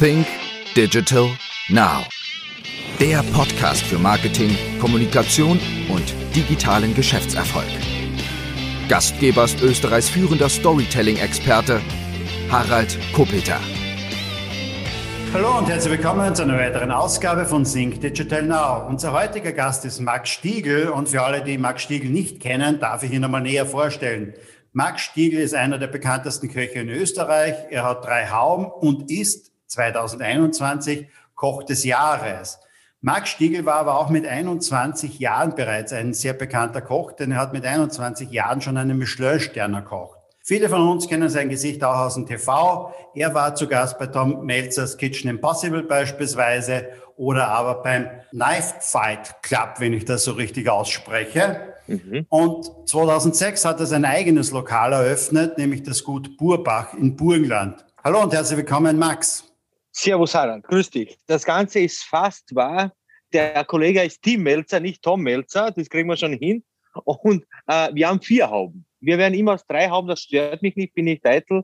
Think Digital Now. Der Podcast für Marketing, Kommunikation und digitalen Geschäftserfolg. Gastgeber ist Österreichs führender Storytelling-Experte Harald Kopeter. Hallo und herzlich willkommen zu einer weiteren Ausgabe von Think Digital Now. Unser heutiger Gast ist Max Stiegel und für alle, die Max Stiegel nicht kennen, darf ich ihn nochmal näher vorstellen. Max Stiegel ist einer der bekanntesten Köche in Österreich. Er hat drei Hauben und ist 2021 Koch des Jahres. Max Stiegel war aber auch mit 21 Jahren bereits ein sehr bekannter Koch, denn er hat mit 21 Jahren schon einen Michelin-Stern erkocht. Viele von uns kennen sein Gesicht auch aus dem TV. Er war zu Gast bei Tom Melzers Kitchen Impossible beispielsweise oder aber beim Knife Fight Club, wenn ich das so richtig ausspreche. Mhm. Und 2006 hat er sein eigenes Lokal eröffnet, nämlich das Gut Burbach in Burgenland. Hallo und herzlich willkommen, Max. Servus, Harald. Grüß dich. Das Ganze ist fast wahr. Der Kollege ist Tim Melzer, nicht Tom Melzer. Das kriegen wir schon hin. Und äh, wir haben vier Hauben. Wir werden immer aus drei Hauben, das stört mich nicht, bin ich Titel.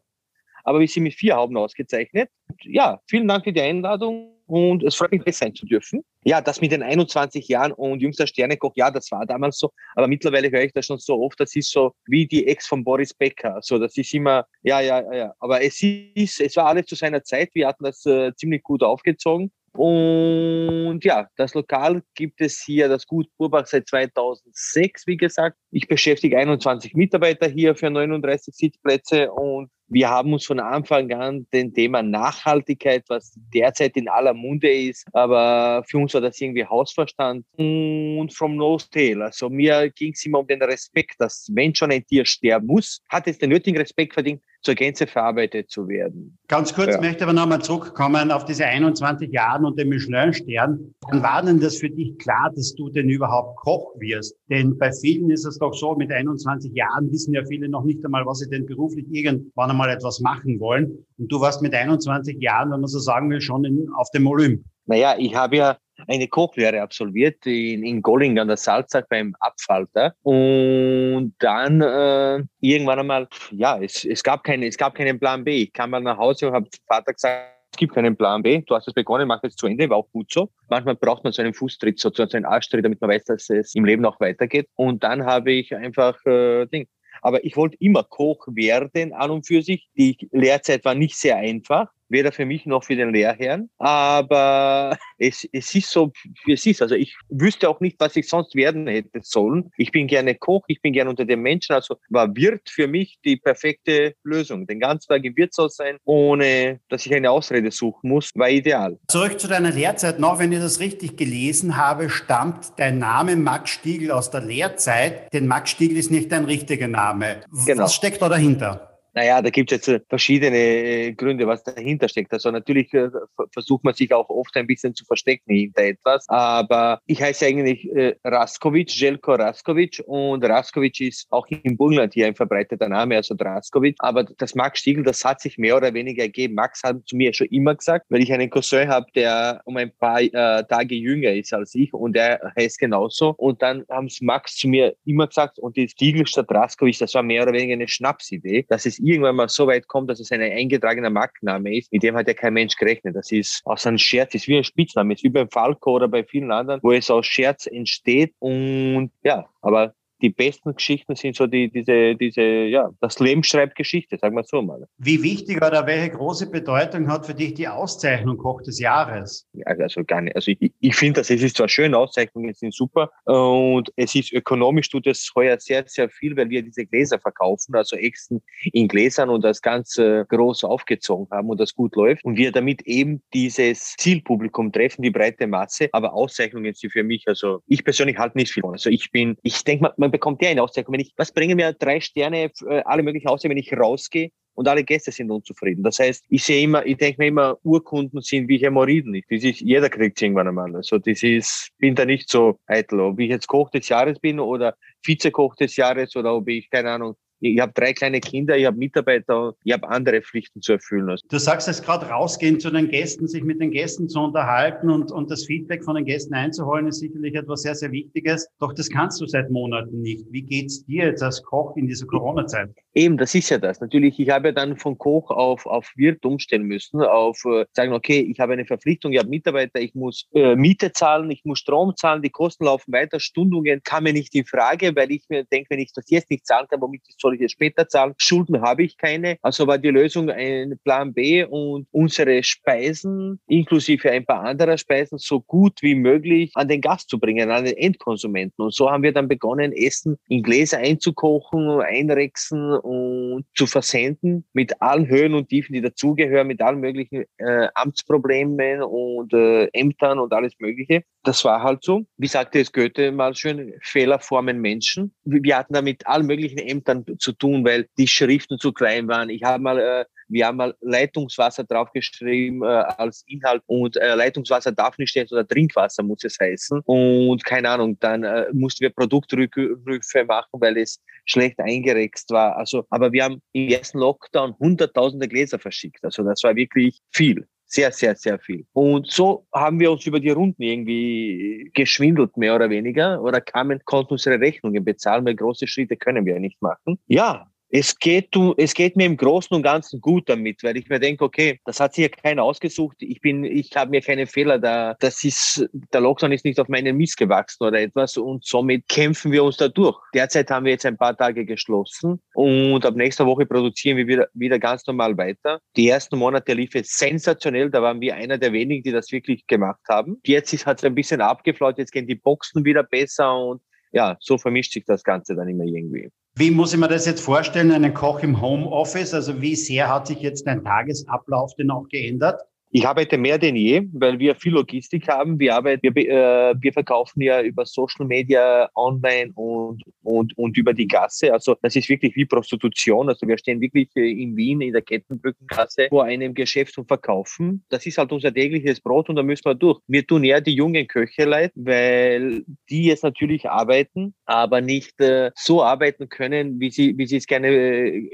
Aber wir sind mit vier Hauben ausgezeichnet. Ja, vielen Dank für die Einladung und es freut mich, hier sein zu dürfen. Ja, das mit den 21 Jahren und jüngster Sternekoch, ja, das war damals so, aber mittlerweile höre ich das schon so oft, das ist so wie die Ex von Boris Becker, so, das ist immer, ja, ja, ja, aber es ist, es war alles zu seiner Zeit, wir hatten das äh, ziemlich gut aufgezogen und ja, das Lokal gibt es hier, das Gut Burbach seit 2006, wie gesagt. Ich beschäftige 21 Mitarbeiter hier für 39 Sitzplätze und wir haben uns von Anfang an den Thema Nachhaltigkeit, was derzeit in aller Munde ist, aber für uns war das irgendwie Hausverstand und from nose tail. Also mir ging es immer um den Respekt, dass wenn schon ein Tier sterben muss, hat es den nötigen Respekt verdient, zur Gänze verarbeitet zu werden. Ganz kurz ja. möchte aber nochmal zurückkommen auf diese 21 Jahre und den Michelin-Stern. Wann war denn das für dich klar, dass du denn überhaupt Koch wirst? Denn bei vielen ist es doch so, mit 21 Jahren wissen ja viele noch nicht einmal, was sie denn beruflich irgendwann einmal etwas machen wollen. Und du warst mit 21 Jahren, wenn man so sagen will, schon in, auf dem Olymp. Naja, ich habe ja eine Kochlehre absolviert in, in Golling an der Salzach beim Abfalter. Und dann äh, irgendwann einmal, ja, es, es, gab keine, es gab keinen Plan B. Ich kam mal nach Hause und habe Vater gesagt, es gibt keinen Plan B. Du hast es begonnen, mach es zu Ende, war auch gut so. Manchmal braucht man so einen Fußtritt, sozusagen so einen Arschtritt, damit man weiß, dass es im Leben auch weitergeht. Und dann habe ich einfach äh, Ding. Aber ich wollte immer Koch werden, an und für sich. Die Lehrzeit war nicht sehr einfach weder für mich noch für den Lehrherrn. Aber es, es ist so, wie es ist. Also ich wüsste auch nicht, was ich sonst werden hätte sollen. Ich bin gerne Koch, ich bin gerne unter den Menschen. Also war Wirt für mich die perfekte Lösung. Den ganzen Tag im Wirtshaus sein, ohne dass ich eine Ausrede suchen muss, war ideal. Zurück zu deiner Lehrzeit noch, wenn ich das richtig gelesen habe, stammt dein Name Max Stiegel aus der Lehrzeit. Denn Max Stiegel ist nicht dein richtiger Name. Genau. Was steckt da dahinter? Naja, da gibt es jetzt äh, verschiedene äh, Gründe, was dahinter steckt. Also natürlich äh, versucht man sich auch oft ein bisschen zu verstecken hinter etwas. Aber ich heiße eigentlich äh, Raskovic, Jelko Raskovic. Und Raskovic ist auch in Burgenland hier ein verbreiteter Name, also Raskovic. Aber das Max Stiegel, das hat sich mehr oder weniger ergeben. Max hat zu mir schon immer gesagt, weil ich einen Cousin habe, der um ein paar Tage jünger ist als ich und der heißt genauso. Und dann haben es Max zu mir immer gesagt und die Stiegel statt Raskovic, das war mehr oder weniger eine Schnapsidee. Das ist irgendwann mal so weit kommt, dass es ein eingetragener Markenname ist, mit dem hat ja kein Mensch gerechnet. Das ist aus einem Scherz, ist wie ein Spitzname, ist wie beim Falco oder bei vielen anderen, wo es aus Scherz entsteht und ja, aber die besten Geschichten sind so die, diese, diese, ja, das Leben schreibt Geschichte, sagen wir so mal. Wie wichtig oder welche große Bedeutung hat für dich die Auszeichnung Koch des Jahres? Ja, also gar nicht. Also ich, ich finde, das es ist zwar schön, Auszeichnungen sind super und es ist ökonomisch tut es heuer sehr, sehr viel, weil wir diese Gläser verkaufen, also Exen in Gläsern und das Ganze groß aufgezogen haben und das gut läuft und wir damit eben dieses Zielpublikum treffen, die breite Masse, aber Auszeichnungen sind für mich, also ich persönlich halte nicht viel von. Also ich bin, ich denke mal, man bekommt ja eine Auszeichnung. Wenn ich, was bringen mir drei Sterne, äh, alle möglichen Auszeichnungen, wenn ich rausgehe und alle Gäste sind unzufrieden. Das heißt, ich sehe immer, ich denke mir immer, Urkunden sind wie Hämorrhoiden. Das ist, jeder kriegt irgendwann einmal. Also das ist, bin da nicht so eitel. Ob ich jetzt Koch des Jahres bin oder Vizekoch des Jahres oder ob ich, keine Ahnung, ich habe drei kleine Kinder, ich habe Mitarbeiter, ich habe andere Pflichten zu erfüllen. Du sagst jetzt gerade rausgehen zu den Gästen, sich mit den Gästen zu unterhalten und, und das Feedback von den Gästen einzuholen, ist sicherlich etwas sehr, sehr Wichtiges. Doch das kannst du seit Monaten nicht. Wie geht's dir jetzt als Koch in dieser Corona-Zeit? Eben, das ist ja das. Natürlich, ich habe ja dann von Koch auf, auf Wirt umstellen müssen, auf äh, sagen, okay, ich habe eine Verpflichtung, ich habe Mitarbeiter, ich muss äh, Miete zahlen, ich muss Strom zahlen, die Kosten laufen weiter, Stundungen kam mir nicht in Frage, weil ich mir denke, wenn ich das jetzt nicht zahlen kann, womit soll ich es später zahlen? Schulden habe ich keine. Also war die Lösung ein Plan B und unsere Speisen, inklusive ein paar anderer Speisen, so gut wie möglich an den Gast zu bringen, an den Endkonsumenten. Und so haben wir dann begonnen, Essen in Gläser einzukochen, einrechsen und zu versenden mit allen Höhen und Tiefen, die dazugehören, mit allen möglichen äh, Amtsproblemen und äh, Ämtern und alles Mögliche. Das war halt so. Wie sagte es Goethe mal schön, Fehler formen Menschen. Wir hatten da mit allen möglichen Ämtern zu tun, weil die Schriften zu klein waren. Ich habe mal äh, wir haben mal Leitungswasser draufgeschrieben äh, als Inhalt und äh, Leitungswasser darf nicht stehen, sondern Trinkwasser muss es heißen. Und keine Ahnung, dann äh, mussten wir Produktrückrufe machen, weil es schlecht eingerext war. Also, aber wir haben im ersten Lockdown hunderttausende Gläser verschickt. Also das war wirklich viel sehr, sehr, sehr viel. Und so haben wir uns über die Runden irgendwie geschwindelt, mehr oder weniger, oder kamen, konnten unsere Rechnungen bezahlen, weil große Schritte können wir nicht machen. Ja, es geht, es geht mir im Großen und Ganzen gut damit, weil ich mir denke, okay, das hat sich ja keiner ausgesucht. Ich bin, ich habe mir keine Fehler da. Das ist, der Lockdown ist nicht auf meinen Mist gewachsen oder etwas und somit kämpfen wir uns da durch. Derzeit haben wir jetzt ein paar Tage geschlossen und ab nächster Woche produzieren wir wieder, wieder ganz normal weiter. Die ersten Monate lief es sensationell. Da waren wir einer der wenigen, die das wirklich gemacht haben. Jetzt hat es ein bisschen abgeflaut. Jetzt gehen die Boxen wieder besser und ja, so vermischt sich das Ganze dann immer irgendwie. Wie muss ich mir das jetzt vorstellen, einen Koch im Homeoffice? Also wie sehr hat sich jetzt dein Tagesablauf denn auch geändert? Ich arbeite mehr denn je, weil wir viel Logistik haben. Wir arbeiten, wir, äh, wir verkaufen ja über Social Media, online und, und, und über die Gasse. Also das ist wirklich wie Prostitution. Also wir stehen wirklich äh, in Wien in der Kettenbrückengasse vor einem Geschäft und verkaufen. Das ist halt unser tägliches Brot und da müssen wir durch. Wir tun eher die jungen Köche leid, weil die jetzt natürlich arbeiten, aber nicht äh, so arbeiten können, wie sie, wie sie es gerne äh,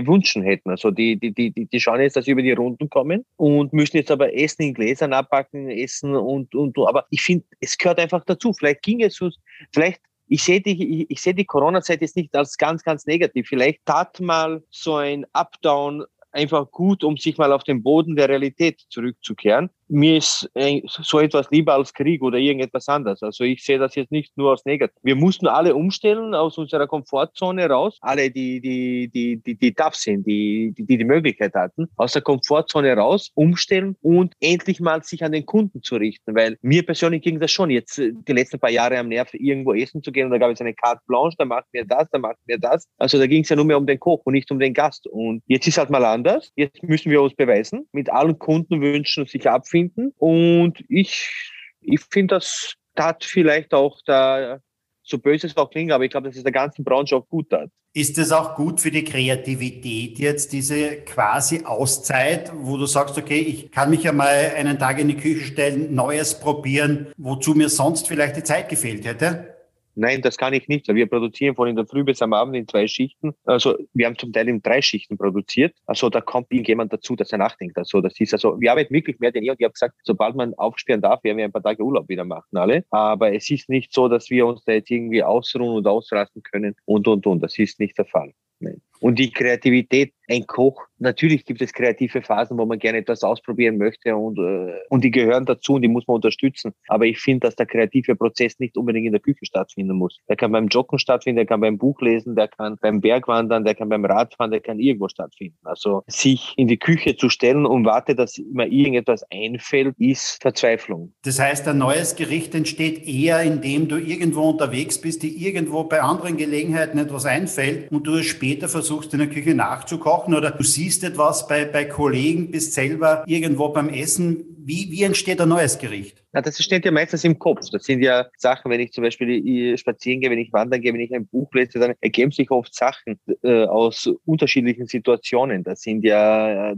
gewünscht hätten. Also die, die, die, die schauen jetzt, dass sie über die Runden kommen und müssen jetzt aber Essen in Gläsern abpacken, essen und, und, aber ich finde, es gehört einfach dazu. Vielleicht ging es so, vielleicht ich sehe die, ich, ich sehe die Corona-Zeit jetzt nicht als ganz, ganz negativ. Vielleicht tat mal so ein Updown einfach gut, um sich mal auf den Boden der Realität zurückzukehren mir ist äh, so etwas lieber als Krieg oder irgendetwas anderes. Also ich sehe das jetzt nicht nur als negativ. Wir mussten alle umstellen aus unserer Komfortzone raus. Alle, die, die, die, die, die tough sind, die, die, die Möglichkeit hatten, aus der Komfortzone raus, umstellen und endlich mal sich an den Kunden zu richten. Weil mir persönlich ging das schon jetzt äh, die letzten paar Jahre am Nerv, irgendwo essen zu gehen und da gab es eine Carte Blanche, da macht mir das, da macht mir das. Also da ging es ja nur mehr um den Koch und nicht um den Gast. Und jetzt ist halt mal anders. Jetzt müssen wir uns beweisen, mit allen Kundenwünschen sich abfinden finden. Und ich, ich finde, das tat vielleicht auch da, so böse es auch klingt, aber ich glaube, dass es der ganzen Branche auch gut tat. Ist es auch gut für die Kreativität jetzt, diese quasi Auszeit, wo du sagst, okay, ich kann mich ja mal einen Tag in die Küche stellen, Neues probieren, wozu mir sonst vielleicht die Zeit gefehlt hätte? Nein, das kann ich nicht. Wir produzieren von in der Früh bis am Abend in zwei Schichten. Also wir haben zum Teil in drei Schichten produziert. Also da kommt irgendjemand dazu, dass er nachdenkt. Also das ist also, wir arbeiten wirklich mehr denn ihr. Und ich habe gesagt, sobald man aufsperren darf, werden wir ein paar Tage Urlaub wieder machen, alle. Aber es ist nicht so, dass wir uns da jetzt irgendwie ausruhen und ausrasten können und, und, und. Das ist nicht der Fall. Nein. Und die Kreativität, ein Koch, natürlich gibt es kreative Phasen, wo man gerne etwas ausprobieren möchte und, äh, und die gehören dazu und die muss man unterstützen. Aber ich finde, dass der kreative Prozess nicht unbedingt in der Küche stattfinden muss. Der kann beim Joggen stattfinden, der kann beim Buch lesen, der kann beim Bergwandern, der kann beim Radfahren, der kann irgendwo stattfinden. Also sich in die Küche zu stellen und warte, dass immer irgendetwas einfällt, ist Verzweiflung. Das heißt, ein neues Gericht entsteht eher, indem du irgendwo unterwegs bist, die irgendwo bei anderen Gelegenheiten etwas einfällt und du es später versuchst in der Küche nachzukochen oder du siehst etwas bei, bei Kollegen, bist selber irgendwo beim Essen. Wie, wie entsteht ein neues Gericht? Na, das steht ja meistens im Kopf. Das sind ja Sachen, wenn ich zum Beispiel spazieren gehe, wenn ich wandern gehe, wenn ich ein Buch lese, dann ergeben sich oft Sachen äh, aus unterschiedlichen Situationen. Das sind ja, äh,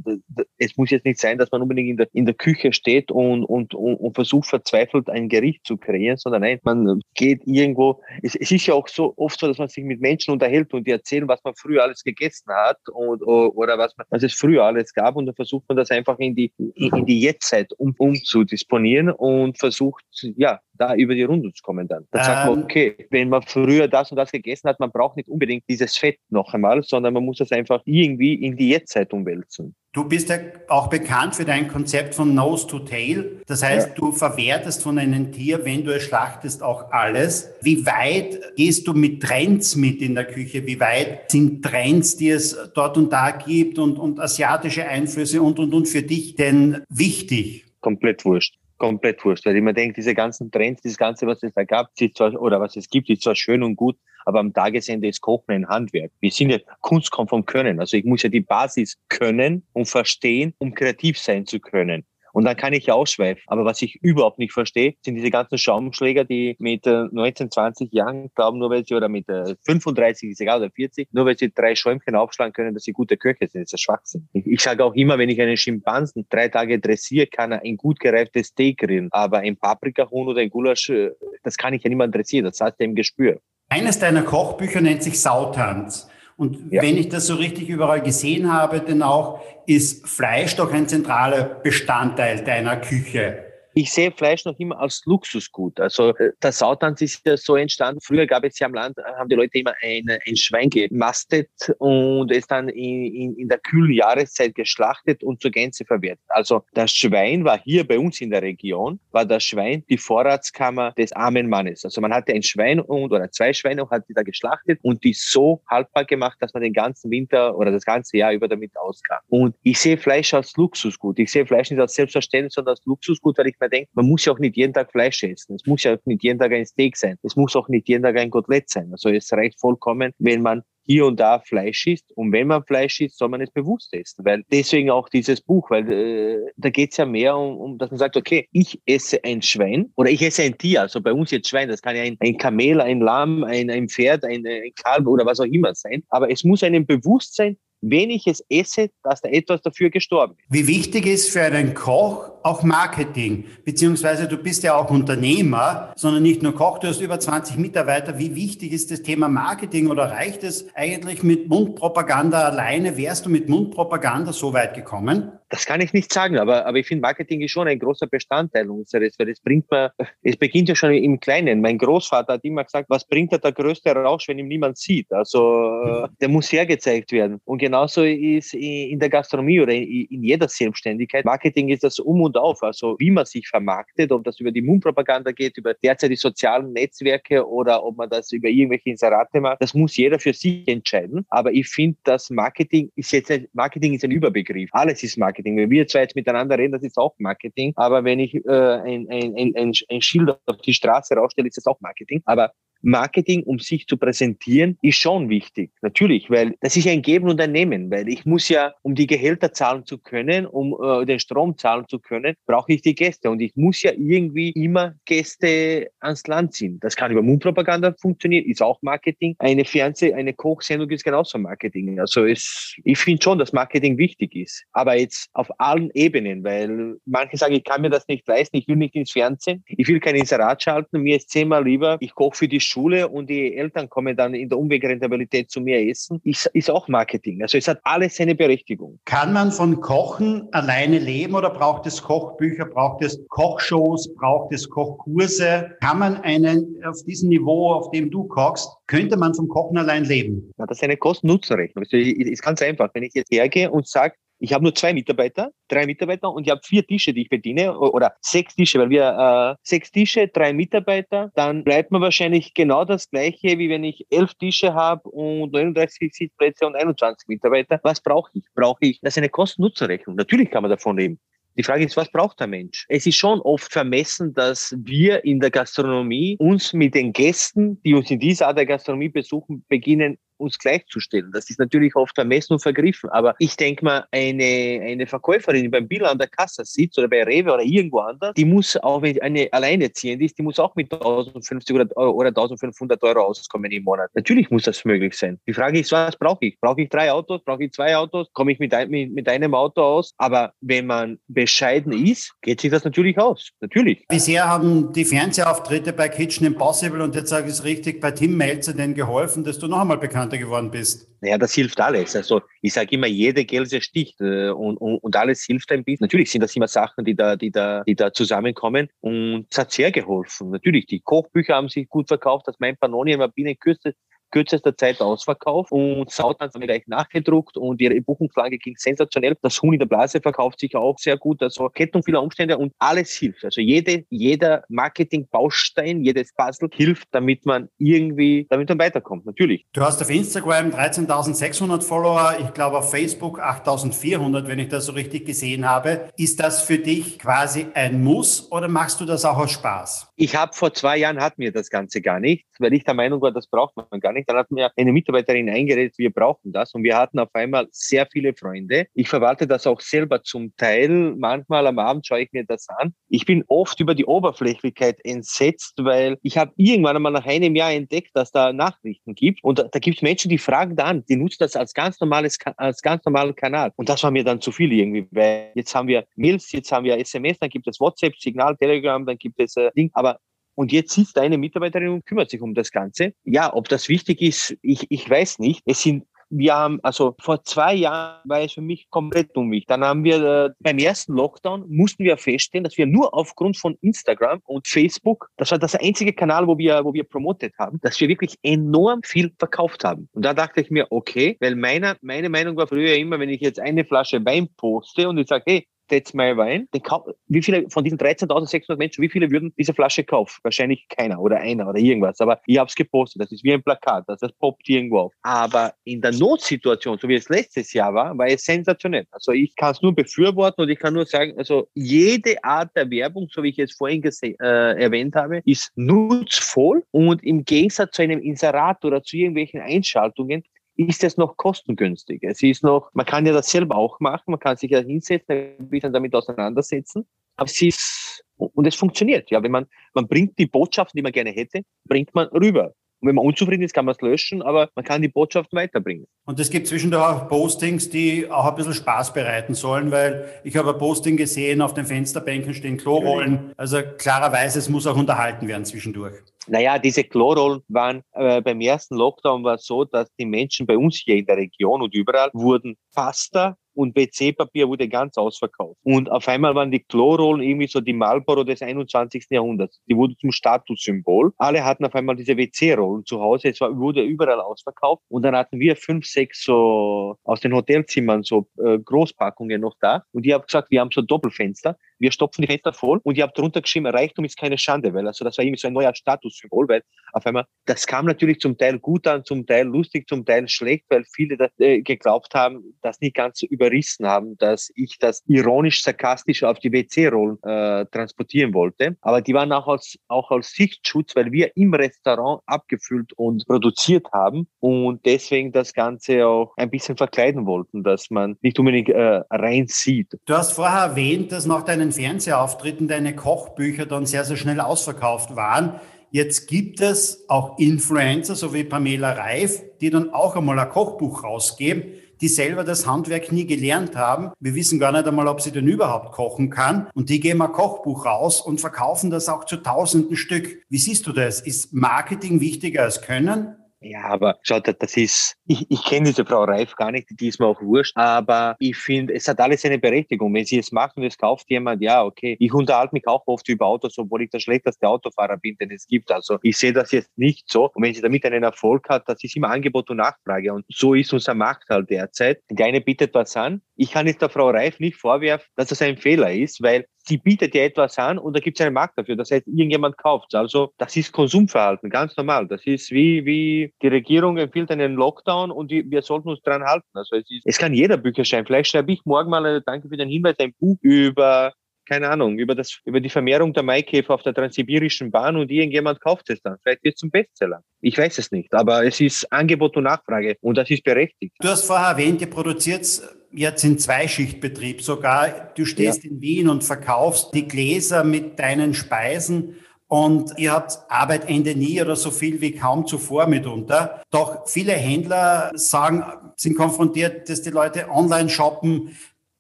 es muss jetzt nicht sein, dass man unbedingt in der, in der Küche steht und, und, und, und versucht verzweifelt ein Gericht zu kreieren, sondern nein, man geht irgendwo. Es, es ist ja auch so oft so, dass man sich mit Menschen unterhält und die erzählen, was man früher alles gegessen hat und, oder was, man, was es früher alles gab und dann versucht man das einfach in die, in die Jetztzeit um, umzudisponieren und und versucht, ja, da über die Runde zu kommen dann. Dann ähm, sagt man, ähm. okay, wenn man früher das und das gegessen hat, man braucht nicht unbedingt dieses Fett noch einmal, sondern man muss das einfach irgendwie in die Jetztzeit umwälzen. Du bist ja auch bekannt für dein Konzept von Nose to Tail. Das heißt, ja. du verwertest von einem Tier, wenn du es schlachtest, auch alles. Wie weit gehst du mit Trends mit in der Küche? Wie weit sind Trends, die es dort und da gibt und, und asiatische Einflüsse und, und, und für dich denn wichtig? Komplett wurscht komplett wurscht, weil ich mir denke, diese ganzen Trends, das Ganze, was es da gab, zwar, oder was es gibt, ist zwar schön und gut, aber am Tagesende ist Kochen ein Handwerk. Wir sind ja, Kunst kommt vom Können. Also ich muss ja die Basis können und verstehen, um kreativ sein zu können. Und dann kann ich ausschweifen. Aber was ich überhaupt nicht verstehe, sind diese ganzen Schaumschläger, die mit 19, 20 Jahren glauben, nur weil sie, oder mit 35, ist egal, oder 40, nur weil sie drei Schäumchen aufschlagen können, dass sie gute Köche sind. Das ist ja Schwachsinn. Ich, ich sage auch immer, wenn ich einen Schimpansen drei Tage dressiere, kann er ein gut gereiftes Steak grillen. Aber ein Paprikahuhn oder ein Gulasch, äh, das kann ich ja niemand dressieren. Das heißt ja im Gespür. Eines deiner Kochbücher nennt sich Sautanz. Und ja. wenn ich das so richtig überall gesehen habe, denn auch ist Fleisch doch ein zentraler Bestandteil deiner Küche ich sehe Fleisch noch immer als Luxusgut. Also äh, der Sautanz ist ja so entstanden. Früher gab es ja am Land, äh, haben die Leute immer ein, ein Schwein gemastet und es dann in, in, in der kühlen Jahreszeit geschlachtet und zur Gänze verwertet. Also das Schwein war hier bei uns in der Region, war das Schwein die Vorratskammer des armen Mannes. Also man hatte ein Schwein und oder zwei Schweine und hat die da geschlachtet und die so haltbar gemacht, dass man den ganzen Winter oder das ganze Jahr über damit auskam. Und ich sehe Fleisch als Luxusgut. Ich sehe Fleisch nicht als selbstverständlich, sondern als Luxusgut, weil ich mir mir denkt, man muss ja auch nicht jeden Tag Fleisch essen. Es muss ja auch nicht jeden Tag ein Steak sein. Es muss auch nicht jeden Tag ein Kotelett sein. Also es reicht vollkommen, wenn man hier und da Fleisch isst. Und wenn man Fleisch isst, soll man es bewusst essen. Weil deswegen auch dieses Buch, weil äh, da geht es ja mehr um, um, dass man sagt, okay, ich esse ein Schwein oder ich esse ein Tier. Also bei uns jetzt Schwein, das kann ja ein, ein Kamel, ein Lamm, ein, ein Pferd, ein, ein Kalb oder was auch immer sein. Aber es muss einem bewusst sein, wenn ich es esse, dass da etwas dafür gestorben ist. Wie wichtig ist für einen Koch auch Marketing? Beziehungsweise du bist ja auch Unternehmer, sondern nicht nur Koch, du hast über 20 Mitarbeiter. Wie wichtig ist das Thema Marketing oder reicht es eigentlich mit Mundpropaganda alleine? Wärst du mit Mundpropaganda so weit gekommen? Das kann ich nicht sagen, aber, aber ich finde, Marketing ist schon ein großer Bestandteil unseres, weil es bringt mir, es beginnt ja schon im Kleinen. Mein Großvater hat immer gesagt, was bringt da der größte Rausch, wenn ihn niemand sieht? Also, der muss hergezeigt werden. Und genauso ist in der Gastronomie oder in jeder Selbstständigkeit. Marketing ist das Um und Auf, also wie man sich vermarktet, ob das über die Mundpropaganda geht, über derzeit die sozialen Netzwerke oder ob man das über irgendwelche Inserate macht. Das muss jeder für sich entscheiden. Aber ich finde, dass Marketing ist jetzt, Marketing ist ein Überbegriff. Alles ist Marketing. Wenn wir zwei jetzt miteinander reden, das ist auch Marketing. Aber wenn ich äh, ein, ein, ein, ein Schild auf die Straße rausstelle, ist das auch Marketing. Aber Marketing, um sich zu präsentieren, ist schon wichtig. Natürlich, weil das ist ein Geben und ein Nehmen, weil ich muss ja, um die Gehälter zahlen zu können, um äh, den Strom zahlen zu können, brauche ich die Gäste. Und ich muss ja irgendwie immer Gäste ans Land ziehen. Das kann über Mundpropaganda funktionieren, ist auch Marketing. Eine Fernseh-, eine Kochsendung ist genauso Marketing. Also es, ich finde schon, dass Marketing wichtig ist. Aber jetzt auf allen Ebenen, weil manche sagen, ich kann mir das nicht leisten, ich will nicht ins Fernsehen, ich will kein Inserat schalten, mir ist zehnmal lieber, ich koche für die Schule und die Eltern kommen dann in der Umwegrentabilität zu mir essen, ist, ist auch Marketing. Also es hat alles seine Berechtigung. Kann man von Kochen alleine leben oder braucht es Kochbücher, braucht es Kochshows, braucht es Kochkurse? Kann man einen auf diesem Niveau, auf dem du kochst, könnte man vom Kochen allein leben? Ja, das ist eine Kosten-Nutzen-Rechnung. Das ist ganz einfach. Wenn ich jetzt hergehe und sage, ich habe nur zwei Mitarbeiter, drei Mitarbeiter und ich habe vier Tische, die ich bediene oder sechs Tische, weil wir äh, sechs Tische, drei Mitarbeiter, dann bleibt mir wahrscheinlich genau das gleiche, wie wenn ich elf Tische habe und 39 Sitzplätze und 21 Mitarbeiter. Was brauche ich? Brauche ich? Das ist eine Kosten-Nutzen-Rechnung. Natürlich kann man davon leben. Die Frage ist, was braucht der Mensch? Es ist schon oft vermessen, dass wir in der Gastronomie uns mit den Gästen, die uns in dieser Art der Gastronomie besuchen, beginnen uns gleichzustellen. Das ist natürlich oft vermessen und vergriffen. Aber ich denke mal, eine, eine Verkäuferin, die beim Bill an der Kasse sitzt oder bei Rewe oder irgendwo anders, die muss auch, wenn eine alleinerziehend ist, die muss auch mit 1050 oder, oder 1500 Euro auskommen im Monat. Natürlich muss das möglich sein. Die Frage ist, was brauche ich? Brauche ich drei Autos? Brauche ich zwei Autos? Komme ich mit, ein, mit, mit einem Auto aus? Aber wenn man bescheiden ist, geht sich das natürlich aus. Natürlich. Bisher haben die Fernsehauftritte bei Kitchen Impossible und jetzt sage ich es richtig, bei Tim Melzer denn geholfen, dass du noch einmal bekannt bekannter geworden bist? Naja, das hilft alles. Also ich sage immer, jede Gelse sticht äh, und, und, und alles hilft ein bisschen. Natürlich sind das immer Sachen, die da, die da, die da zusammenkommen und es hat sehr geholfen. Natürlich, die Kochbücher haben sich gut verkauft, das mein Panoni immer binnen Kürze kürzester Zeit ausverkauft und Sautanz haben wir gleich nachgedruckt und ihre Buchungsflagge ging sensationell. Das Huhn in der Blase verkauft sich auch sehr gut. Also Kettung vieler Umstände und alles hilft. Also jede, jeder Marketing-Baustein, jedes Puzzle hilft, damit man irgendwie, damit man weiterkommt. Natürlich. Du hast auf Instagram 13.600 Follower, ich glaube auf Facebook 8.400, wenn ich das so richtig gesehen habe. Ist das für dich quasi ein Muss oder machst du das auch aus Spaß? Ich habe vor zwei Jahren hat mir das Ganze gar nicht, weil ich der Meinung war, das braucht man gar nicht nicht. Dann hat mir eine Mitarbeiterin eingeredet, wir brauchen das. Und wir hatten auf einmal sehr viele Freunde. Ich verwalte das auch selber zum Teil. Manchmal am Abend schaue ich mir das an. Ich bin oft über die Oberflächlichkeit entsetzt, weil ich habe irgendwann einmal nach einem Jahr entdeckt, dass da Nachrichten gibt. Und da, da gibt es Menschen, die fragen da an, die nutzen das als ganz normales, als ganz normalen Kanal. Und das war mir dann zu viel irgendwie, weil jetzt haben wir Mails, jetzt haben wir SMS, dann gibt es WhatsApp, Signal, Telegram, dann gibt es äh, Ding. Aber und jetzt sitzt eine Mitarbeiterin und kümmert sich um das Ganze. Ja, ob das wichtig ist, ich, ich weiß nicht. Es sind wir haben, also vor zwei Jahren war es für mich komplett unwichtig. Dann haben wir äh, beim ersten Lockdown mussten wir feststellen, dass wir nur aufgrund von Instagram und Facebook, das war das einzige Kanal, wo wir, wo wir promotet haben, dass wir wirklich enorm viel verkauft haben. Und da dachte ich mir, okay, weil meine, meine Meinung war früher immer, wenn ich jetzt eine Flasche Wein poste und ich sage, hey, mal Wein, den wie viele von diesen 13.600 Menschen, wie viele würden diese Flasche kaufen? Wahrscheinlich keiner oder einer oder irgendwas. Aber ich habe es gepostet. Das ist wie ein Plakat. Das, das poppt irgendwo auf. Aber in der Notsituation, so wie es letztes Jahr war, war es sensationell. Also ich kann es nur befürworten und ich kann nur sagen, also jede Art der Werbung, so wie ich es vorhin äh, erwähnt habe, ist nutzvoll und im Gegensatz zu einem Inserat oder zu irgendwelchen Einschaltungen ist es noch kostengünstig. Es ist noch, man kann ja das selber auch machen, man kann sich ja hinsetzen, ein bisschen damit auseinandersetzen, aber es ist, und es funktioniert, ja, wenn man, man bringt die Botschaften, die man gerne hätte, bringt man rüber. Und wenn man unzufrieden ist, kann man es löschen, aber man kann die Botschaft weiterbringen. Und es gibt zwischendurch auch Postings, die auch ein bisschen Spaß bereiten sollen, weil ich habe ein Posting gesehen, auf den Fensterbänken stehen Klorollen. Also klarerweise, es muss auch unterhalten werden zwischendurch. Naja, diese Chlorrollen waren äh, beim ersten Lockdown war so, dass die Menschen bei uns hier in der Region und überall wurden faster und WC-Papier wurde ganz ausverkauft. Und auf einmal waren die Chlorrollen irgendwie so die Marlboro des 21. Jahrhunderts. Die wurden zum Statussymbol. Alle hatten auf einmal diese WC-Rollen zu Hause. Es war, wurde überall ausverkauft. Und dann hatten wir fünf, sechs so aus den Hotelzimmern so äh, Großpackungen noch da. Und ich habe gesagt, wir haben so Doppelfenster wir stopfen die Fenster voll und ich habe drunter geschrieben, Reichtum ist keine Schande, weil also das war irgendwie so ein neuer Statussymbol, weil auf einmal, das kam natürlich zum Teil gut an, zum Teil lustig, zum Teil schlecht, weil viele das, äh, geglaubt haben, das nicht ganz überrissen haben, dass ich das ironisch, sarkastisch auf die WC-Rollen äh, transportieren wollte. Aber die waren auch als, auch als Sichtschutz, weil wir im Restaurant abgefüllt und produziert haben und deswegen das Ganze auch ein bisschen verkleiden wollten, dass man nicht unbedingt äh, rein sieht. Du hast vorher erwähnt, dass nach deinen Fernsehauftritten deine Kochbücher dann sehr, sehr schnell ausverkauft waren. Jetzt gibt es auch Influencer, so wie Pamela Reif, die dann auch einmal ein Kochbuch rausgeben, die selber das Handwerk nie gelernt haben. Wir wissen gar nicht einmal, ob sie denn überhaupt kochen kann. Und die geben ein Kochbuch raus und verkaufen das auch zu tausenden Stück. Wie siehst du das? Ist Marketing wichtiger als Können? Ja, aber schaut, das ist, ich, ich kenne diese Frau Reif gar nicht, die ist mir auch wurscht, aber ich finde, es hat alles eine Berechtigung. Wenn sie es macht und es kauft jemand, ja, okay. Ich unterhalte mich auch oft über Autos, obwohl ich der schlechteste Autofahrer bin, den es gibt. Also ich sehe das jetzt nicht so. Und wenn sie damit einen Erfolg hat, das ist immer Angebot und Nachfrage. Und so ist unser Markt halt derzeit. Die eine bietet was an. Ich kann jetzt der Frau Reif nicht vorwerfen, dass das ein Fehler ist, weil sie bietet ja etwas an und da gibt es einen Markt dafür. Das heißt, irgendjemand kauft Also das ist Konsumverhalten, ganz normal. Das ist wie, wie die Regierung empfiehlt einen Lockdown und wir sollten uns dran halten. Also es, ist, es kann jeder Bücher schreiben. Vielleicht schreibe ich morgen mal, äh, danke für den Hinweis, ein Buch über keine Ahnung, über, das, über die Vermehrung der Maikäfer auf der transsibirischen Bahn und irgendjemand kauft es dann. Vielleicht wird es zum Bestseller. Ich weiß es nicht, aber es ist Angebot und Nachfrage und das ist berechtigt. Du hast vorher erwähnt, ihr produziert jetzt in Zweischichtbetrieb sogar. Du stehst ja. in Wien und verkaufst die Gläser mit deinen Speisen und ihr habt Arbeit Ende nie oder so viel wie kaum zuvor mitunter. Doch viele Händler sagen, sind konfrontiert, dass die Leute online shoppen.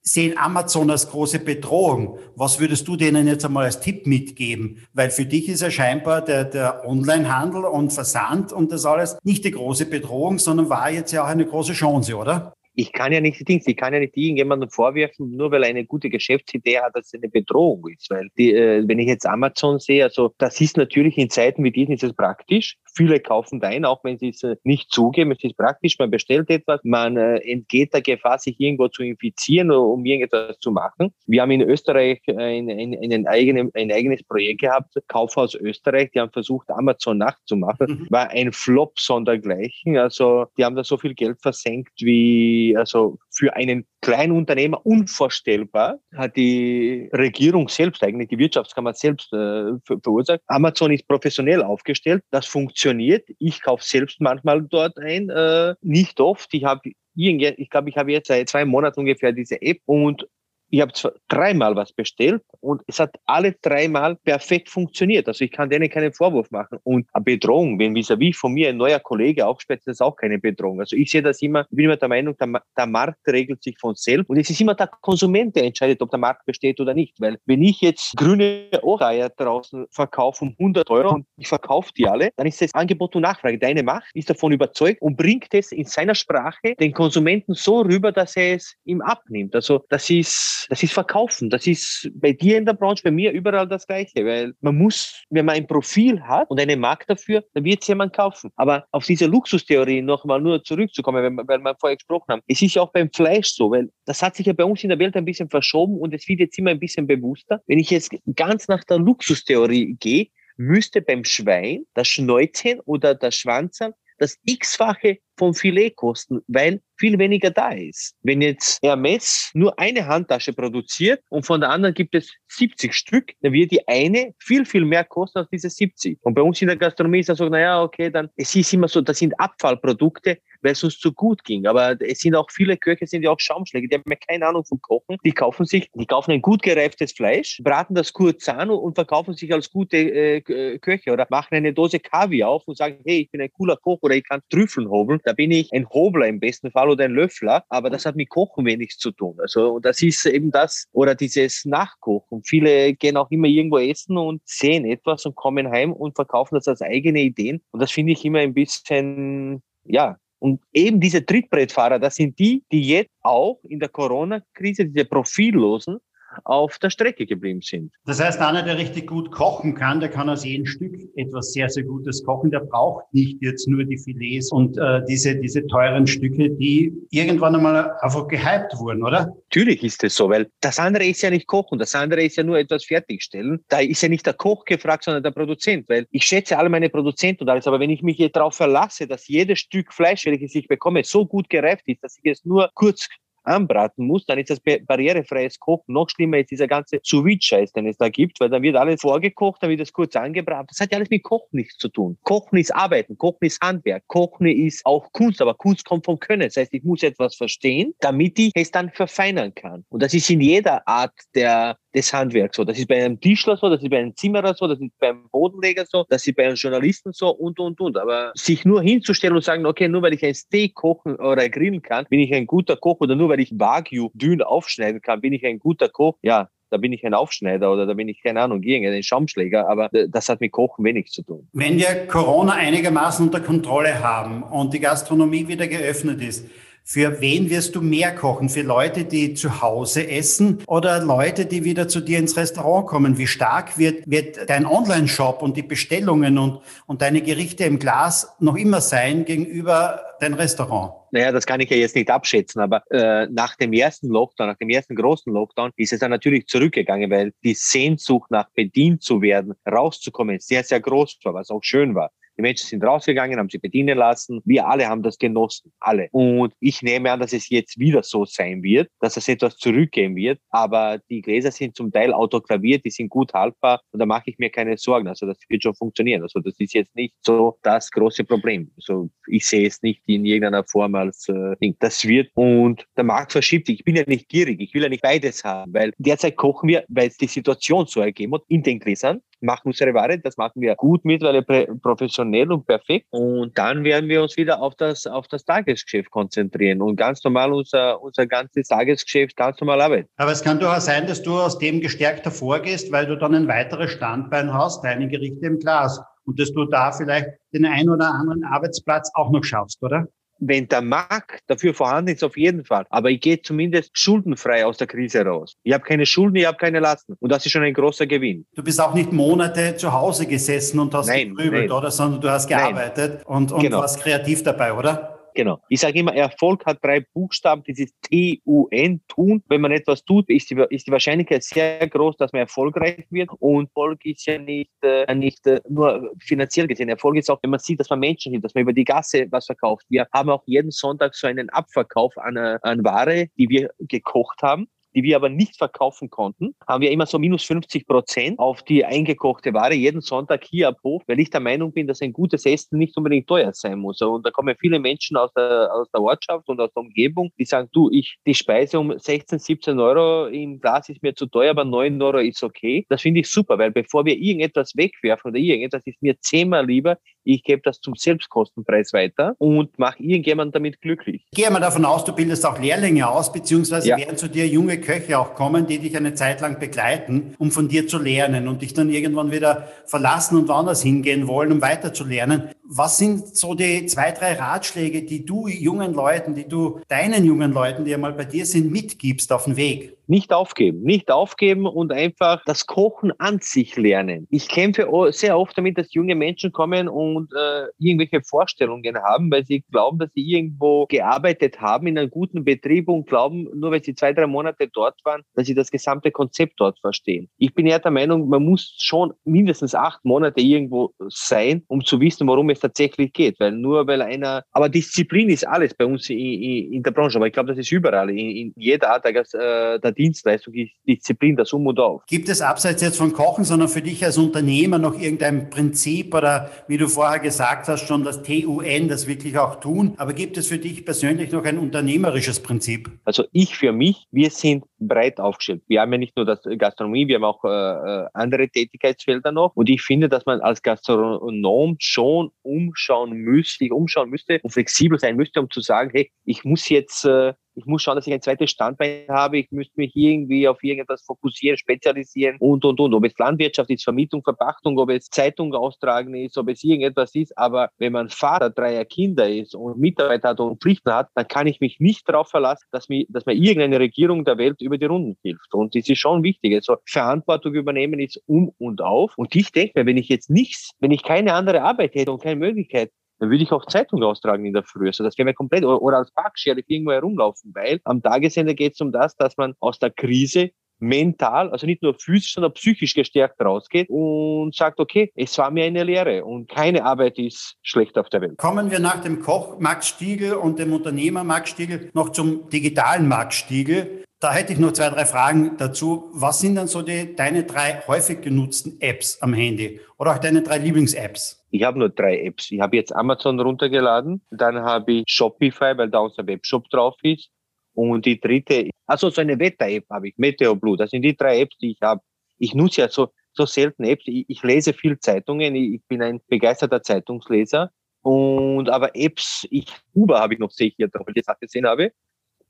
sehen Amazon als große Bedrohung. Was würdest du denen jetzt einmal als Tipp mitgeben? Weil für dich ist ja scheinbar der, der Onlinehandel und Versand und das alles nicht die große Bedrohung, sondern war jetzt ja auch eine große Chance, oder? Ich kann ja nicht die Dinge, ich kann ja nicht irgendjemandem vorwerfen, nur weil er eine gute Geschäftsidee hat, dass es eine Bedrohung ist. Weil die, äh, wenn ich jetzt Amazon sehe, also das ist natürlich in Zeiten wie diesen ist es praktisch. Viele kaufen da ein, auch wenn sie es äh, nicht zugeben. Es ist praktisch, man bestellt etwas, man äh, entgeht der Gefahr, sich irgendwo zu infizieren, um irgendetwas zu machen. Wir haben in Österreich ein, ein, ein, eigene, ein eigenes Projekt gehabt, Kaufhaus Österreich, die haben versucht, Amazon nachzumachen. Mhm. War ein Flop sondergleichen. Also die haben da so viel Geld versenkt wie also für einen kleinen Unternehmer unvorstellbar, hat die Regierung selbst eigentlich, die Wirtschaftskammer selbst äh, verursacht. Amazon ist professionell aufgestellt, das funktioniert. Ich kaufe selbst manchmal dort ein, äh, nicht oft. Ich habe ich glaube, ich habe jetzt seit zwei Monaten ungefähr diese App und ich habe dreimal was bestellt und es hat alle dreimal perfekt funktioniert. Also ich kann denen keinen Vorwurf machen. Und eine Bedrohung, wenn vis-à-vis -vis von mir ein neuer Kollege aufsperrt, ist das auch keine Bedrohung. Also ich sehe das immer, ich bin immer der Meinung, der, der, Markt regelt sich von selbst und es ist immer der Konsument, der entscheidet, ob der Markt besteht oder nicht. Weil wenn ich jetzt grüne Ohrreiher draußen verkaufe um 100 Euro und ich verkaufe die alle, dann ist das Angebot und Nachfrage. Deine Macht ist davon überzeugt und bringt es in seiner Sprache den Konsumenten so rüber, dass er es ihm abnimmt. Also das ist das ist Verkaufen. Das ist bei dir in der Branche, bei mir überall das Gleiche, weil man muss, wenn man ein Profil hat und einen Markt dafür, dann wird es jemand kaufen. Aber auf diese Luxustheorie nochmal nur zurückzukommen, weil, weil wir vorher gesprochen haben, es ist ja auch beim Fleisch so, weil das hat sich ja bei uns in der Welt ein bisschen verschoben und es wird jetzt immer ein bisschen bewusster. Wenn ich jetzt ganz nach der Luxustheorie gehe, müsste beim Schwein das Schnäuzchen oder das Schwanzern das x-fache vom Filet kosten, weil viel weniger da ist. Wenn jetzt Hermes nur eine Handtasche produziert und von der anderen gibt es 70 Stück, dann wird die eine viel, viel mehr kosten als diese 70. Und bei uns in der Gastronomie ist das so, naja, okay, dann, es ist immer so, das sind Abfallprodukte, weil es uns zu gut ging. Aber es sind auch viele Köche, sind ja auch Schaumschläge, die haben ja keine Ahnung vom Kochen. Die kaufen sich, die kaufen ein gut gereiftes Fleisch, braten das kurz an und verkaufen sich als gute äh, Köche oder machen eine Dose Kaviar auf und sagen, hey, ich bin ein cooler Koch oder ich kann Trüffeln hobeln. Da bin ich ein Hobler im besten Fall oder ein Löffler, aber das hat mit Kochen wenig zu tun. Also das ist eben das oder dieses Nachkochen. Viele gehen auch immer irgendwo essen und sehen etwas und kommen heim und verkaufen das als eigene Ideen. Und das finde ich immer ein bisschen, ja, und eben diese Trittbrettfahrer, das sind die, die jetzt auch in der Corona-Krise, diese Profillosen, auf der Strecke geblieben sind. Das heißt, einer, der richtig gut kochen kann, der kann aus jedem Stück etwas sehr, sehr Gutes kochen. Der braucht nicht jetzt nur die Filets und äh, diese, diese teuren Stücke, die irgendwann einmal einfach gehypt wurden, oder? Natürlich ist es so, weil das andere ist ja nicht kochen, das andere ist ja nur etwas fertigstellen. Da ist ja nicht der Koch gefragt, sondern der Produzent, weil ich schätze alle meine Produzenten und alles, aber wenn ich mich jetzt darauf verlasse, dass jedes Stück Fleisch, welches ich bekomme, so gut gereift ist, dass ich es nur kurz anbraten muss, dann ist das barrierefreies Kochen. Noch schlimmer ist dieser ganze sous scheiß den es da gibt, weil dann wird alles vorgekocht, dann wird das kurz angebraten. Das hat ja alles mit Kochen nichts zu tun. Kochen ist Arbeiten, Kochen ist Handwerk, Kochen ist auch Kunst, aber Kunst kommt vom Können. Das heißt, ich muss etwas verstehen, damit ich es dann verfeinern kann. Und das ist in jeder Art der des Handwerks so. Das ist bei einem Tischler so, das ist bei einem Zimmerer so, das ist beim Bodenleger so, das ist bei einem Journalisten so und, und, und. Aber sich nur hinzustellen und sagen, okay, nur weil ich ein Steak kochen oder grillen kann, bin ich ein guter Koch oder nur weil ich Wagyu dünn aufschneiden kann, bin ich ein guter Koch. Ja, da bin ich ein Aufschneider oder da bin ich, keine Ahnung, irgendein Schaumschläger, aber das hat mit Kochen wenig zu tun. Wenn wir Corona einigermaßen unter Kontrolle haben und die Gastronomie wieder geöffnet ist, für wen wirst du mehr kochen? Für Leute, die zu Hause essen oder Leute, die wieder zu dir ins Restaurant kommen? Wie stark wird, wird dein Online-Shop und die Bestellungen und, und deine Gerichte im Glas noch immer sein gegenüber dein Restaurant? Naja, das kann ich ja jetzt nicht abschätzen, aber äh, nach dem ersten Lockdown, nach dem ersten großen Lockdown, ist es dann natürlich zurückgegangen, weil die Sehnsucht nach bedient zu werden, rauszukommen, sehr, sehr groß war, was auch schön war. Die Menschen sind rausgegangen, haben sich bedienen lassen. Wir alle haben das genossen. Alle. Und ich nehme an, dass es jetzt wieder so sein wird, dass es etwas zurückgehen wird. Aber die Gläser sind zum Teil autoklaviert, die sind gut haltbar und da mache ich mir keine Sorgen. Also das wird schon funktionieren. Also das ist jetzt nicht so das große Problem. Also ich sehe es nicht in irgendeiner Form als äh, Ding. Das wird und der Markt verschiebt sich. Ich bin ja nicht gierig. Ich will ja nicht beides haben, weil derzeit kochen wir, weil es die Situation so ergeben hat, in den Gläsern machen unsere Ware, das machen wir gut mittlerweile professionell und perfekt. Und dann werden wir uns wieder auf das, auf das Tagesgeschäft konzentrieren und ganz normal unser, unser ganzes Tagesgeschäft ganz normal arbeiten. Aber es kann durchaus sein, dass du aus dem gestärkt hervorgehst, weil du dann ein weiteres Standbein hast, deine Gerichte im Glas. Und dass du da vielleicht den einen oder anderen Arbeitsplatz auch noch schaffst, oder? Wenn der Markt dafür vorhanden ist, auf jeden Fall. Aber ich gehe zumindest schuldenfrei aus der Krise raus. Ich habe keine Schulden, ich habe keine Lasten. Und das ist schon ein großer Gewinn. Du bist auch nicht Monate zu Hause gesessen und hast nein, gegrübelt, nein. oder? Sondern du hast gearbeitet nein. und, und genau. warst kreativ dabei, oder? Genau. Ich sage immer, Erfolg hat drei Buchstaben, ist T-U-N, tun. Wenn man etwas tut, ist die, ist die Wahrscheinlichkeit sehr groß, dass man erfolgreich wird. Und Erfolg ist ja nicht, äh, nicht äh, nur finanziell gesehen. Erfolg ist auch, wenn man sieht, dass man Menschen hilft, dass man über die Gasse was verkauft. Wir haben auch jeden Sonntag so einen Abverkauf an, äh, an Ware, die wir gekocht haben die wir aber nicht verkaufen konnten, haben wir immer so minus 50 Prozent auf die eingekochte Ware jeden Sonntag hier ab Hof, weil ich der Meinung bin, dass ein gutes Essen nicht unbedingt teuer sein muss. Und da kommen viele Menschen aus der, aus der Ortschaft und aus der Umgebung, die sagen, du, ich, die Speise um 16, 17 Euro im Glas ist mir zu teuer, aber 9 Euro ist okay. Das finde ich super, weil bevor wir irgendetwas wegwerfen oder irgendetwas, ist mir zehnmal lieber, ich gebe das zum Selbstkostenpreis weiter und mache irgendjemand damit glücklich. Ich gehe mal davon aus, du bildest auch Lehrlinge aus, beziehungsweise ja. werden zu dir junge Köche auch kommen, die dich eine Zeit lang begleiten, um von dir zu lernen und dich dann irgendwann wieder verlassen und woanders hingehen wollen, um weiter zu lernen. Was sind so die zwei, drei Ratschläge, die du jungen Leuten, die du deinen jungen Leuten, die ja mal bei dir sind, mitgibst auf den Weg? Nicht aufgeben, nicht aufgeben und einfach das Kochen an sich lernen. Ich kämpfe sehr oft damit, dass junge Menschen kommen und äh, irgendwelche Vorstellungen haben, weil sie glauben, dass sie irgendwo gearbeitet haben in einem guten Betrieb und glauben, nur weil sie zwei, drei Monate dort waren, dass sie das gesamte Konzept dort verstehen. Ich bin eher der Meinung, man muss schon mindestens acht Monate irgendwo sein, um zu wissen, worum es tatsächlich geht. Weil nur weil einer, aber Disziplin ist alles bei uns in, in, in der Branche, aber ich glaube, das ist überall, in, in jeder Art der, äh, der Dienstleistung ist Disziplin das Um und Auf. Gibt es abseits jetzt von Kochen, sondern für dich als Unternehmer noch irgendein Prinzip oder wie du vorher gesagt hast, schon das TUN, das wirklich auch tun, aber gibt es für dich persönlich noch ein unternehmerisches Prinzip? Also ich für mich, wir sind breit aufgestellt. Wir haben ja nicht nur das Gastronomie, wir haben auch äh, äh andere Tätigkeitsfelder noch und ich finde, dass man als Gastronom schon umschauen müsste, umschauen müsste und flexibel sein müsste, um zu sagen, hey, ich muss jetzt äh, ich muss schauen, dass ich ein zweites Standbein habe, ich müsste mich irgendwie auf irgendetwas fokussieren, spezialisieren und, und, und. Ob es Landwirtschaft ist, Vermietung, Verpachtung, ob es Zeitung austragen ist, ob es irgendetwas ist. Aber wenn man Vater dreier Kinder ist und Mitarbeiter hat und Pflichten hat, dann kann ich mich nicht darauf verlassen, dass mir, dass mir irgendeine Regierung der Welt über die Runden hilft. Und das ist schon wichtig. Also Verantwortung übernehmen ist um und auf. Und ich denke mir, wenn ich jetzt nichts, wenn ich keine andere Arbeit hätte und keine Möglichkeit, dann würde ich auch Zeitung austragen in der Früh. Also das wäre mir komplett, oder, oder als Parkschere irgendwo herumlaufen, weil am Tagesende geht es um das, dass man aus der Krise mental, also nicht nur physisch, sondern psychisch gestärkt rausgeht und sagt, okay, es war mir eine Lehre und keine Arbeit ist schlecht auf der Welt. Kommen wir nach dem Koch Max Stiegel und dem Unternehmer Max Stiegel noch zum digitalen Max Stiegel. Da hätte ich noch zwei, drei Fragen dazu. Was sind dann so die, deine drei häufig genutzten Apps am Handy oder auch deine drei Lieblings-Apps? Ich habe nur drei Apps. Ich habe jetzt Amazon runtergeladen, dann habe ich Shopify, weil da unser Webshop drauf ist. Und die dritte, also so eine Wetter-App habe ich, Meteo Blue. Das sind die drei Apps, die ich habe. Ich nutze ja so, so selten Apps. Ich, ich lese viel Zeitungen. Ich, ich bin ein begeisterter Zeitungsleser. Und aber Apps, ich Uber habe ich noch sehe ich hier drauf, weil ich das gesehen habe.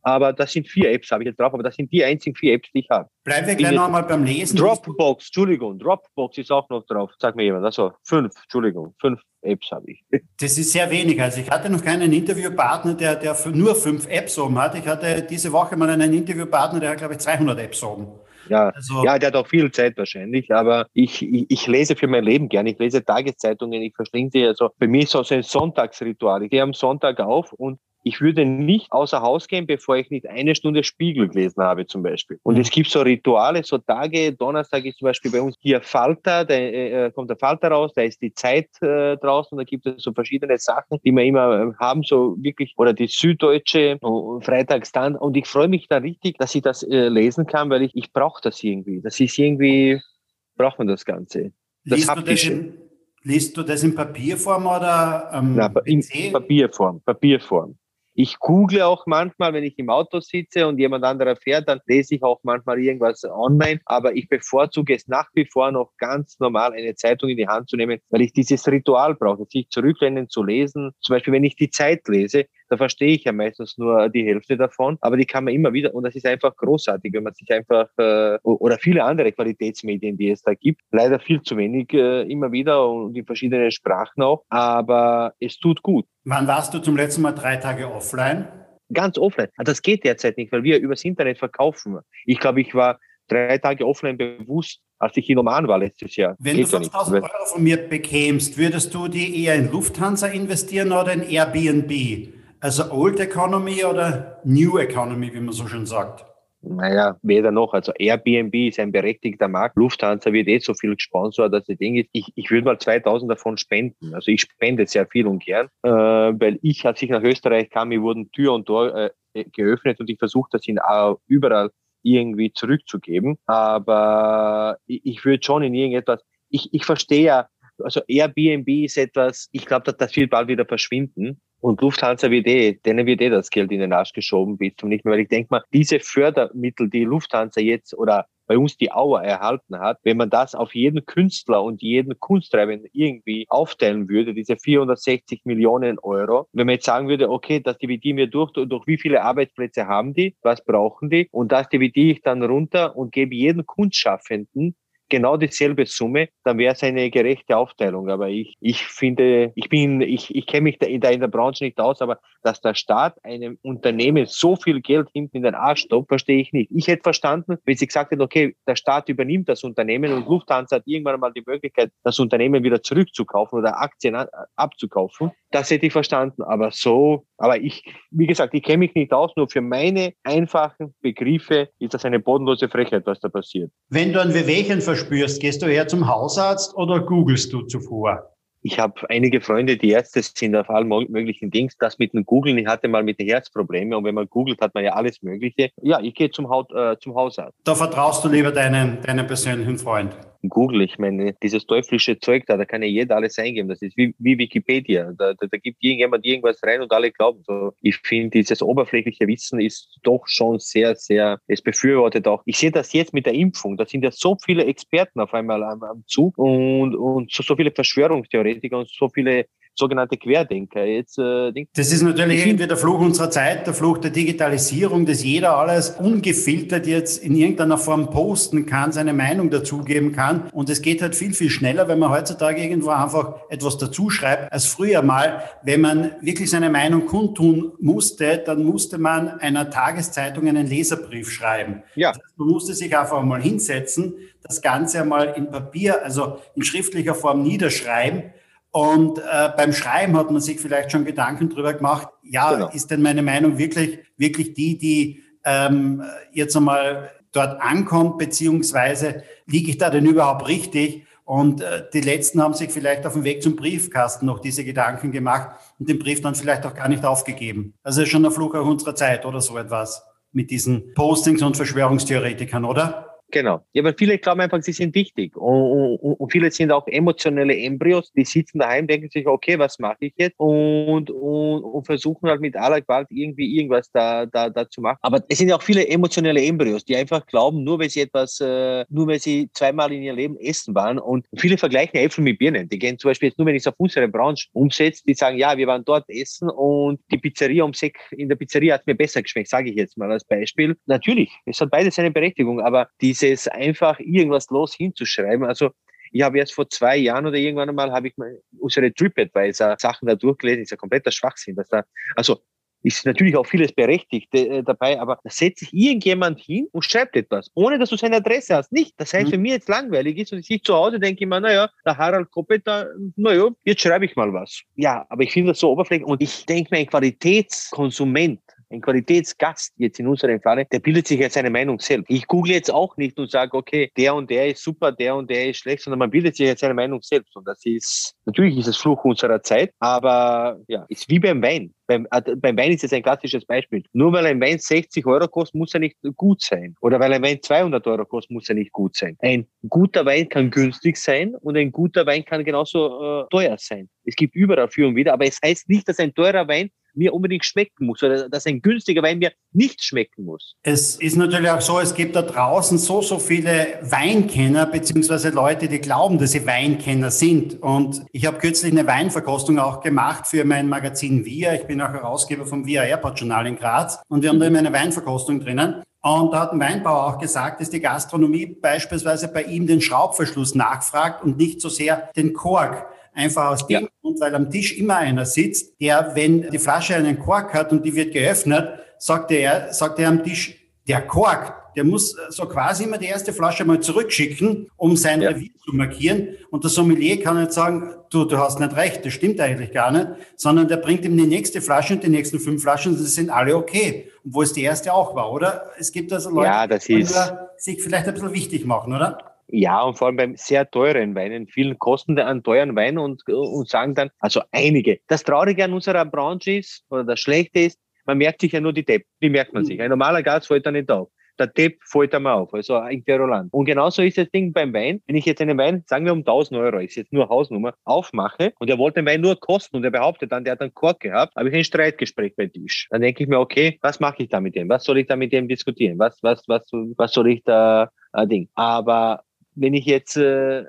Aber das sind vier Apps, habe ich jetzt drauf, aber das sind die einzigen vier Apps, die ich habe. Bleiben wir gleich nochmal beim Lesen. Dropbox, Entschuldigung, Dropbox ist auch noch drauf. Sag mir jemand. Also fünf, Entschuldigung, fünf Apps habe ich. Das ist sehr wenig. Also ich hatte noch keinen Interviewpartner, der, der nur fünf Apps oben hat. Ich hatte diese Woche mal einen Interviewpartner, der hat, glaube ich, 200 Apps oben. Ja, also, ja, der hat auch viel Zeit wahrscheinlich, aber ich, ich, ich lese für mein Leben gerne. Ich lese Tageszeitungen, ich verschlinge sie. Also für mich ist es so ein Sonntagsritual. Ich gehe am Sonntag auf und ich würde nicht außer Haus gehen, bevor ich nicht eine Stunde Spiegel gelesen habe, zum Beispiel. Und mhm. es gibt so Rituale, so Tage, Donnerstag ist zum Beispiel bei uns hier Falter, da äh, kommt der Falter raus, da ist die Zeit äh, draußen, da gibt es so verschiedene Sachen, die wir immer äh, haben, so wirklich, oder die Süddeutsche, uh, Freitagsstand. Und ich freue mich da richtig, dass ich das äh, lesen kann, weil ich, ich brauche das irgendwie. Das ist irgendwie, braucht man das Ganze. Das liest, du das in, liest du das in Papierform oder ähm, Na, in Papierform, Papierform. Ich google auch manchmal, wenn ich im Auto sitze und jemand anderer fährt, dann lese ich auch manchmal irgendwas online. Aber ich bevorzuge es nach wie vor noch ganz normal, eine Zeitung in die Hand zu nehmen, weil ich dieses Ritual brauche, sich zurücklehnen zu lesen. Zum Beispiel, wenn ich die Zeit lese, da verstehe ich ja meistens nur die Hälfte davon, aber die kann man immer wieder, und das ist einfach großartig, wenn man sich einfach, äh, oder viele andere Qualitätsmedien, die es da gibt, leider viel zu wenig äh, immer wieder und in verschiedenen Sprachen auch, aber es tut gut. Wann warst du zum letzten Mal drei Tage offline? Ganz offline. Ah, das geht derzeit nicht, weil wir übers Internet verkaufen. Ich glaube, ich war drei Tage offline bewusst, als ich in Oman war letztes Jahr. Wenn Geht du 5000 Euro von mir bekämst, würdest du die eher in Lufthansa investieren oder in Airbnb? Also Old Economy oder New Economy, wie man so schön sagt? Naja, weder noch. Also Airbnb ist ein berechtigter Markt. Lufthansa wird eh so viel gesponsert, dass das Ding ist. Ich, ich würde mal 2000 davon spenden. Also ich spende sehr viel und gern, äh, weil ich, als ich nach Österreich kam, mir wurden Tür und Tor äh, geöffnet und ich versuche das in uh, überall irgendwie zurückzugeben. Aber ich, ich würde schon in irgendetwas, ich, ich verstehe ja, also Airbnb ist etwas, ich glaube, dass das wird bald wieder verschwinden. Und Lufthansa wird eh, denen wird eh das Geld in den Arsch geschoben bis zum nicht mehr. Weil ich denke mal, diese Fördermittel, die Lufthansa jetzt oder bei uns die Auer erhalten hat, wenn man das auf jeden Künstler und jeden Kunsttreibenden irgendwie aufteilen würde, diese 460 Millionen Euro, wenn man jetzt sagen würde, okay, das dividieren wir durch, durch wie viele Arbeitsplätze haben die, was brauchen die und das dividiere ich dann runter und gebe jedem Kunstschaffenden genau dieselbe Summe, dann wäre es eine gerechte Aufteilung. Aber ich, ich finde, ich bin, ich, ich kenne mich da in, der, in der Branche nicht aus, aber dass der Staat einem Unternehmen so viel Geld hinten in den Arsch stoppt, verstehe ich nicht. Ich hätte verstanden, wenn sie gesagt hätten, okay, der Staat übernimmt das Unternehmen und Lufthansa hat irgendwann mal die Möglichkeit, das Unternehmen wieder zurückzukaufen oder Aktien abzukaufen. Das hätte ich verstanden. Aber so, aber ich, wie gesagt, ich kenne mich nicht aus, nur für meine einfachen Begriffe ist das eine bodenlose Frechheit, was da passiert. Wenn du ein Wehwehchen verspürst, gehst du eher zum Hausarzt oder googelst du zuvor? Ich habe einige Freunde, die Ärzte sind auf allen möglichen Dings. Das mit dem Googlen, ich hatte mal mit den Herzprobleme und wenn man googelt, hat man ja alles Mögliche. Ja, ich gehe zum, Haut, äh, zum Hausarzt. Da vertraust du lieber deinen, deinen persönlichen Freund. Google, ich meine, dieses teuflische Zeug da, da kann ja jeder alles eingeben. Das ist wie, wie Wikipedia. Da, da, da gibt irgendjemand irgendwas rein und alle glauben so. Ich finde, dieses oberflächliche Wissen ist doch schon sehr, sehr, es befürwortet auch. Ich sehe das jetzt mit der Impfung. Da sind ja so viele Experten auf einmal am, am Zug und, und so, so viele Verschwörungstheoretiker und so viele sogenannte Querdenker. Jetzt, äh, das ist natürlich irgendwie der Fluch unserer Zeit, der Fluch der Digitalisierung, dass jeder alles ungefiltert jetzt in irgendeiner Form posten kann, seine Meinung dazugeben kann. Und es geht halt viel, viel schneller, wenn man heutzutage irgendwo einfach etwas dazuschreibt, als früher mal. Wenn man wirklich seine Meinung kundtun musste, dann musste man einer Tageszeitung einen Leserbrief schreiben. Ja. Das heißt, man musste sich einfach mal hinsetzen, das Ganze einmal in Papier, also in schriftlicher Form niederschreiben und äh, beim Schreiben hat man sich vielleicht schon Gedanken drüber gemacht, ja, genau. ist denn meine Meinung wirklich, wirklich die, die ähm, jetzt einmal dort ankommt, beziehungsweise liege ich da denn überhaupt richtig? Und äh, die Letzten haben sich vielleicht auf dem Weg zum Briefkasten noch diese Gedanken gemacht und den Brief dann vielleicht auch gar nicht aufgegeben. Also schon ein Fluch auch unserer Zeit oder so etwas mit diesen Postings und Verschwörungstheoretikern, oder? Genau. Ja, weil viele glauben einfach, sie sind wichtig. Und, und, und, viele sind auch emotionelle Embryos, die sitzen daheim, denken sich, okay, was mache ich jetzt? Und, und, und versuchen halt mit aller Gewalt irgendwie irgendwas da, da, da zu machen. Aber es sind ja auch viele emotionelle Embryos, die einfach glauben, nur weil sie etwas, äh, nur weil sie zweimal in ihrem Leben essen waren. Und viele vergleichen Äpfel mit Birnen. Die gehen zum Beispiel jetzt nur, wenn ich es auf unsere Branche umsetze, die sagen, ja, wir waren dort essen und die Pizzeria um Sek, in der Pizzeria hat mir besser geschmeckt, sage ich jetzt mal als Beispiel. Natürlich, es hat beides seine Berechtigung, aber die dieses einfach irgendwas los hinzuschreiben. Also ich habe jetzt vor zwei Jahren oder irgendwann einmal habe ich mal unsere TripAdvisor Sachen da durchgelesen, ist ja kompletter Schwachsinn. Dass da, also ist natürlich auch vieles berechtigt äh, dabei, aber da setzt sich irgendjemand hin und schreibt etwas, ohne dass du seine Adresse hast. Nicht. Das heißt, wenn mir jetzt langweilig ist und ich zu Hause denke immer, naja, der Harald Koppel, da, naja, jetzt schreibe ich mal was. Ja, aber ich finde das so oberflächlich und ich denke mir, ein Qualitätskonsument ein Qualitätsgast jetzt in unserem Falle, der bildet sich jetzt seine Meinung selbst. Ich google jetzt auch nicht und sage, okay, der und der ist super, der und der ist schlecht, sondern man bildet sich jetzt seine Meinung selbst. Und das ist, natürlich ist es Fluch unserer Zeit, aber ja, ist wie beim Wein. Beim, äh, beim Wein ist es ein klassisches Beispiel. Nur weil ein Wein 60 Euro kostet, muss er nicht gut sein. Oder weil ein Wein 200 Euro kostet, muss er nicht gut sein. Ein guter Wein kann günstig sein und ein guter Wein kann genauso äh, teuer sein. Es gibt überall für und wieder, aber es heißt nicht, dass ein teurer Wein mir unbedingt schmecken muss oder dass ein günstiger Wein mir nicht schmecken muss. Es ist natürlich auch so, es gibt da draußen so, so viele Weinkenner beziehungsweise Leute, die glauben, dass sie Weinkenner sind. Und ich habe kürzlich eine Weinverkostung auch gemacht für mein Magazin VIA. Ich bin auch Herausgeber vom VIA Airport Journal in Graz und wir haben da immer eine Weinverkostung drinnen. Und da hat ein Weinbauer auch gesagt, dass die Gastronomie beispielsweise bei ihm den Schraubverschluss nachfragt und nicht so sehr den Kork. Einfach aus dem ja. Grund, weil am Tisch immer einer sitzt, der, wenn die Flasche einen Kork hat und die wird geöffnet, sagt er, sagt er am Tisch, der Kork, der muss so quasi immer die erste Flasche mal zurückschicken, um sein ja. Revier zu markieren. Und der Sommelier kann nicht sagen, du, du hast nicht recht, das stimmt eigentlich gar nicht, sondern der bringt ihm die nächste Flasche und die nächsten fünf Flaschen, das sind alle okay. Wo es die erste auch war, oder? Es gibt also Leute, ja, die sich vielleicht ein bisschen wichtig machen, oder? Ja, und vor allem beim sehr teuren Weinen. Vielen kosten an teuren Wein und, und sagen dann, also einige. Das Traurige an unserer Branche ist, oder das Schlechte ist, man merkt sich ja nur die Depp. Die merkt man mhm. sich. Ein normaler Gast fällt da nicht auf. Der Depp fällt einmal auf, also ein Querulant. Und genauso ist das Ding beim Wein. Wenn ich jetzt einen Wein, sagen wir um 1000 Euro, ist jetzt nur Hausnummer, aufmache und er wollte den Wein nur kosten und er behauptet dann, der hat einen Kork gehabt, habe ich ein Streitgespräch bei Tisch. Dann denke ich mir, okay, was mache ich da mit dem? Was soll ich da mit dem diskutieren? Was, was, was, was soll ich da, äh, Ding? Aber wenn ich jetzt äh,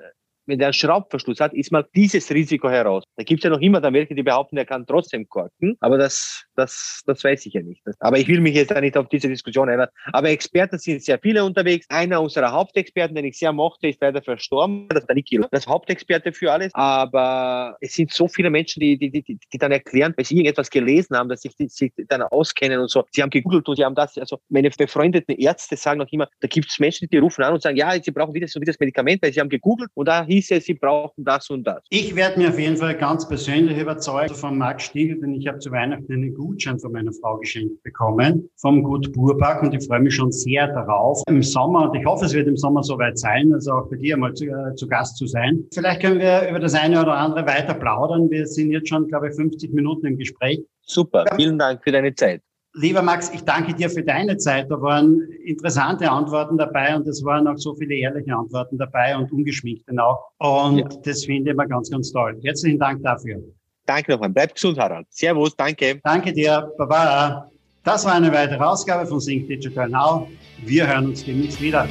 wenn der einen Schraubverschluss hat, ist mal dieses Risiko heraus. Da gibt es ja noch immer dann welche, die behaupten, er kann trotzdem korken, aber das, das, das weiß ich ja nicht. Aber ich will mich jetzt da nicht auf diese Diskussion erinnern. Aber Experten sind sehr viele unterwegs. Einer unserer Hauptexperten, den ich sehr mochte, ist leider verstorben. Das ist der Niki, das Hauptexperte für alles. Aber es sind so viele Menschen, die, die, die, die dann erklären, weil sie irgendetwas gelesen haben, dass sich die sich dann auskennen und so. Sie haben gegoogelt und sie haben das. Also meine befreundeten Ärzte sagen noch immer, da gibt es Menschen, die rufen an und sagen, ja, sie brauchen wieder so dieses Medikament, weil sie haben gegoogelt und da hieß es, sie brauchen das und das. Ich werde mir auf jeden Fall ganz persönlich überzeugt von Max Stiegel, denn ich habe zu Weihnachten einen Gutschein von meiner Frau geschenkt bekommen vom Gut Burbach und ich freue mich schon sehr darauf im Sommer und ich hoffe, es wird im Sommer soweit sein, also auch bei dir mal zu, äh, zu Gast zu sein. Vielleicht können wir über das eine oder andere weiter plaudern. Wir sind jetzt schon, glaube ich, 50 Minuten im Gespräch. Super, vielen Dank für deine Zeit. Lieber Max, ich danke dir für deine Zeit. Da waren interessante Antworten dabei und es waren auch so viele ehrliche Antworten dabei und ungeschminkte auch. Und ja. das finde ich immer ganz, ganz toll. Herzlichen Dank dafür. Danke nochmal. Bleib gesund, Harald. Servus, danke. Danke dir. Baba. Das war eine weitere Ausgabe von Sync Digital Now. Wir hören uns demnächst wieder.